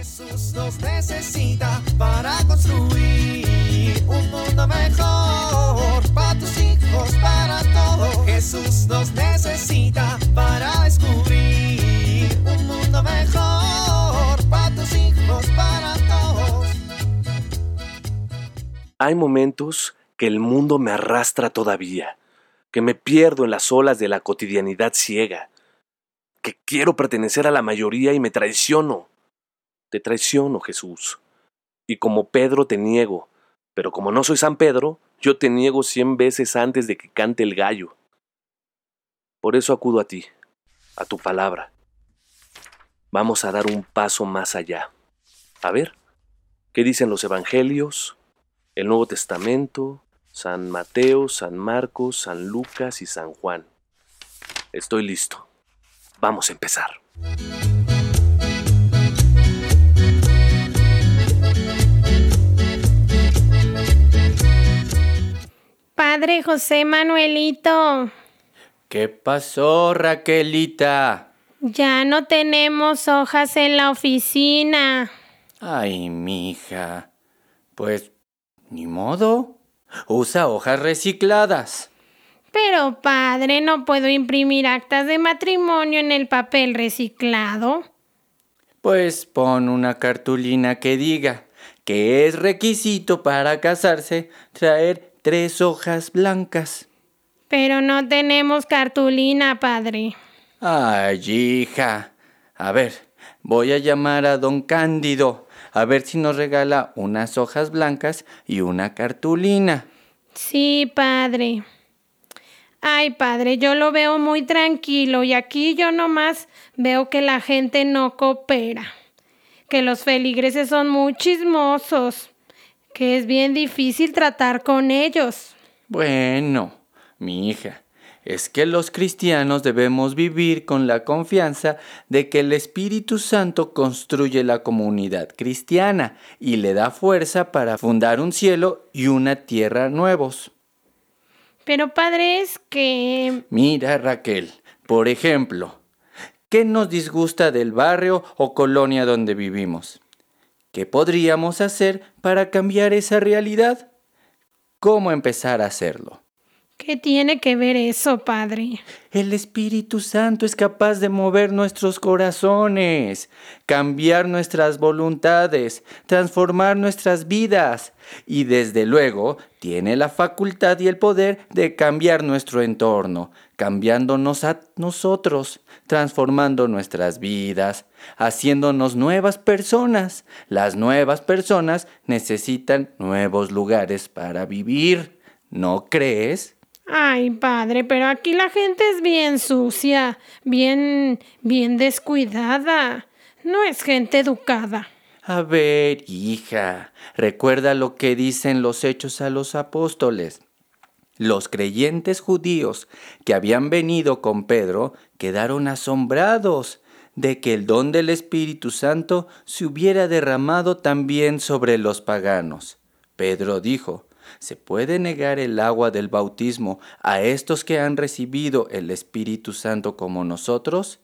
Jesús nos necesita para construir un mundo mejor para tus hijos, para todos. Jesús nos necesita para descubrir un mundo mejor para tus hijos, para todos. Hay momentos que el mundo me arrastra todavía, que me pierdo en las olas de la cotidianidad ciega, que quiero pertenecer a la mayoría y me traiciono. Te traiciono, Jesús. Y como Pedro te niego, pero como no soy San Pedro, yo te niego cien veces antes de que cante el gallo. Por eso acudo a ti, a tu palabra. Vamos a dar un paso más allá. A ver, ¿qué dicen los evangelios, el Nuevo Testamento, San Mateo, San Marcos, San Lucas y San Juan? Estoy listo. Vamos a empezar. Padre José Manuelito, ¿Qué pasó, Raquelita? ya no tenemos hojas en la oficina. Ay, mija. Pues, ni modo. Usa hojas recicladas. Pero padre, no puedo imprimir actas de matrimonio en el papel reciclado. Pues pon una cartulina que diga que es requisito para casarse traer tres hojas blancas. Pero no tenemos cartulina, padre. Ay, hija. A ver, voy a llamar a don Cándido a ver si nos regala unas hojas blancas y una cartulina. Sí, padre. Ay, padre, yo lo veo muy tranquilo y aquí yo nomás veo que la gente no coopera, que los feligreses son muy chismosos, que es bien difícil tratar con ellos. Bueno, mi hija, es que los cristianos debemos vivir con la confianza de que el Espíritu Santo construye la comunidad cristiana y le da fuerza para fundar un cielo y una tierra nuevos. Pero padre, es que... Mira, Raquel, por ejemplo, ¿qué nos disgusta del barrio o colonia donde vivimos? ¿Qué podríamos hacer para cambiar esa realidad? ¿Cómo empezar a hacerlo? ¿Qué tiene que ver eso, padre? El Espíritu Santo es capaz de mover nuestros corazones, cambiar nuestras voluntades, transformar nuestras vidas y desde luego tiene la facultad y el poder de cambiar nuestro entorno, cambiándonos a nosotros, transformando nuestras vidas, haciéndonos nuevas personas. Las nuevas personas necesitan nuevos lugares para vivir. ¿No crees? Ay, padre, pero aquí la gente es bien sucia, bien, bien descuidada. No es gente educada. A ver, hija, recuerda lo que dicen los hechos a los apóstoles. Los creyentes judíos que habían venido con Pedro quedaron asombrados de que el don del Espíritu Santo se hubiera derramado también sobre los paganos. Pedro dijo, ¿se puede negar el agua del bautismo a estos que han recibido el Espíritu Santo como nosotros?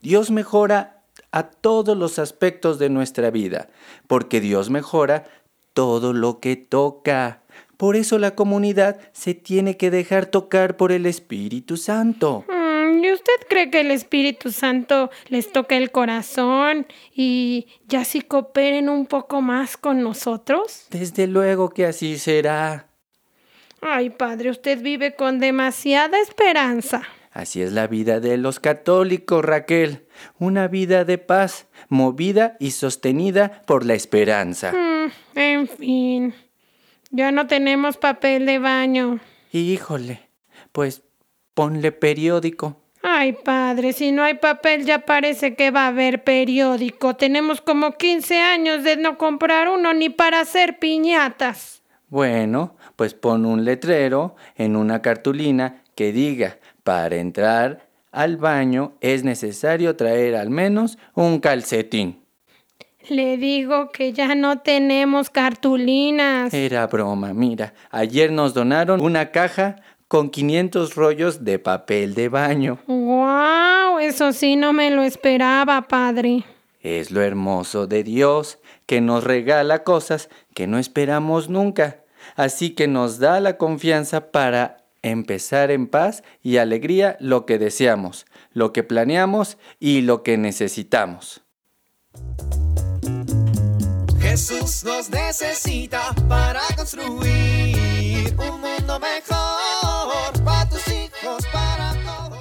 Dios mejora a todos los aspectos de nuestra vida, porque Dios mejora todo lo que toca. Por eso la comunidad se tiene que dejar tocar por el Espíritu Santo. Mm, ¿Y usted cree que el Espíritu Santo les toca el corazón y ya si cooperen un poco más con nosotros? Desde luego que así será. Ay, padre, usted vive con demasiada esperanza. Así es la vida de los católicos, Raquel. Una vida de paz, movida y sostenida por la esperanza. Mm, en fin, ya no tenemos papel de baño. Híjole, pues ponle periódico. Ay, padre, si no hay papel ya parece que va a haber periódico. Tenemos como 15 años de no comprar uno ni para hacer piñatas. Bueno, pues pon un letrero en una cartulina que diga, para entrar al baño es necesario traer al menos un calcetín. Le digo que ya no tenemos cartulinas. Era broma, mira, ayer nos donaron una caja con 500 rollos de papel de baño. ¡Wow! Eso sí no me lo esperaba, padre. Es lo hermoso de Dios, que nos regala cosas que no esperamos nunca. Así que nos da la confianza para empezar en paz y alegría lo que deseamos, lo que planeamos y lo que necesitamos. Jesús nos necesita para construir un mundo mejor para tus hijos, para todos.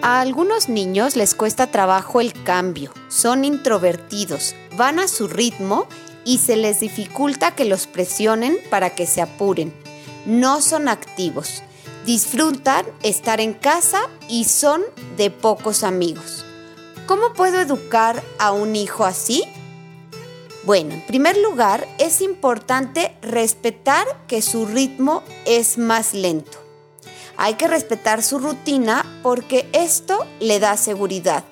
A algunos niños les cuesta trabajo el cambio, son introvertidos, van a su ritmo y se les dificulta que los presionen para que se apuren. No son activos, disfrutan estar en casa y son de pocos amigos. ¿Cómo puedo educar a un hijo así? Bueno, en primer lugar, es importante respetar que su ritmo es más lento. Hay que respetar su rutina porque esto le da seguridad.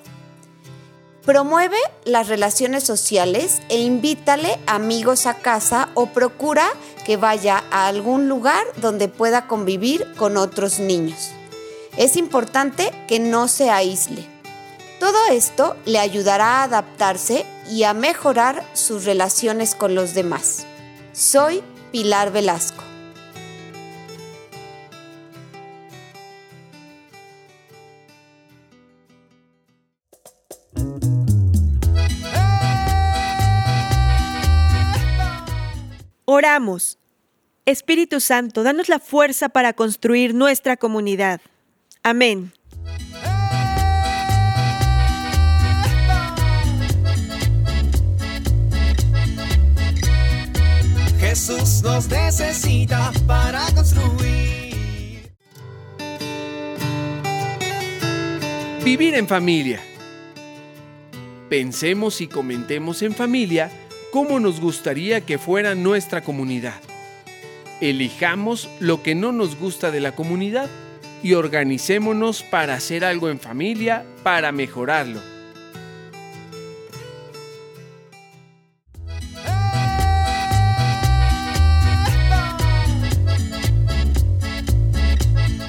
Promueve las relaciones sociales e invítale amigos a casa o procura que vaya a algún lugar donde pueda convivir con otros niños. Es importante que no se aísle. Todo esto le ayudará a adaptarse y a mejorar sus relaciones con los demás. Soy Pilar Velasco. Oramos. Espíritu Santo, danos la fuerza para construir nuestra comunidad. Amén. Jesús nos necesita para construir. Vivir en familia. Pensemos y comentemos en familia cómo nos gustaría que fuera nuestra comunidad. Elijamos lo que no nos gusta de la comunidad y organicémonos para hacer algo en familia para mejorarlo.